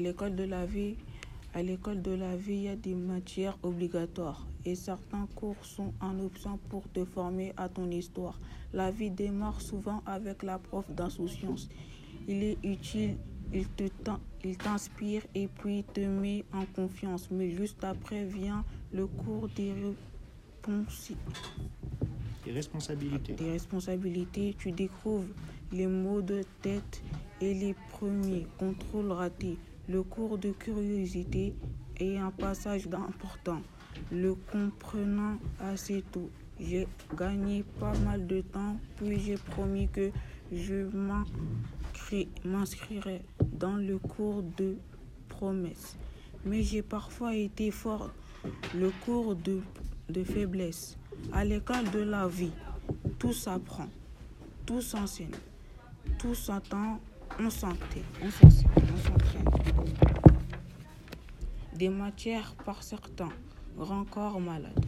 À l'école de la vie, à l'école de la vie, il y a des matières obligatoires et certains cours sont en option pour te former à ton histoire. La vie démarre souvent avec la prof d'insouciance. Il est utile, il te il t'inspire et puis te met en confiance. Mais juste après vient le cours des réponses. Des responsabilités. Des responsabilités, tu découvres les mots de tête et les premiers contrôles ratés. Le cours de curiosité est un passage important. Le comprenant assez tôt, j'ai gagné pas mal de temps, puis j'ai promis que je m'inscrirai dans le cours de promesse. Mais j'ai parfois été fort le cours de, faiblesse. À l'école de la vie, tout s'apprend, tout s'enseigne, tout s'entend, on s'entraîne, on s'entraîne. Des matières par certains, grand corps malade.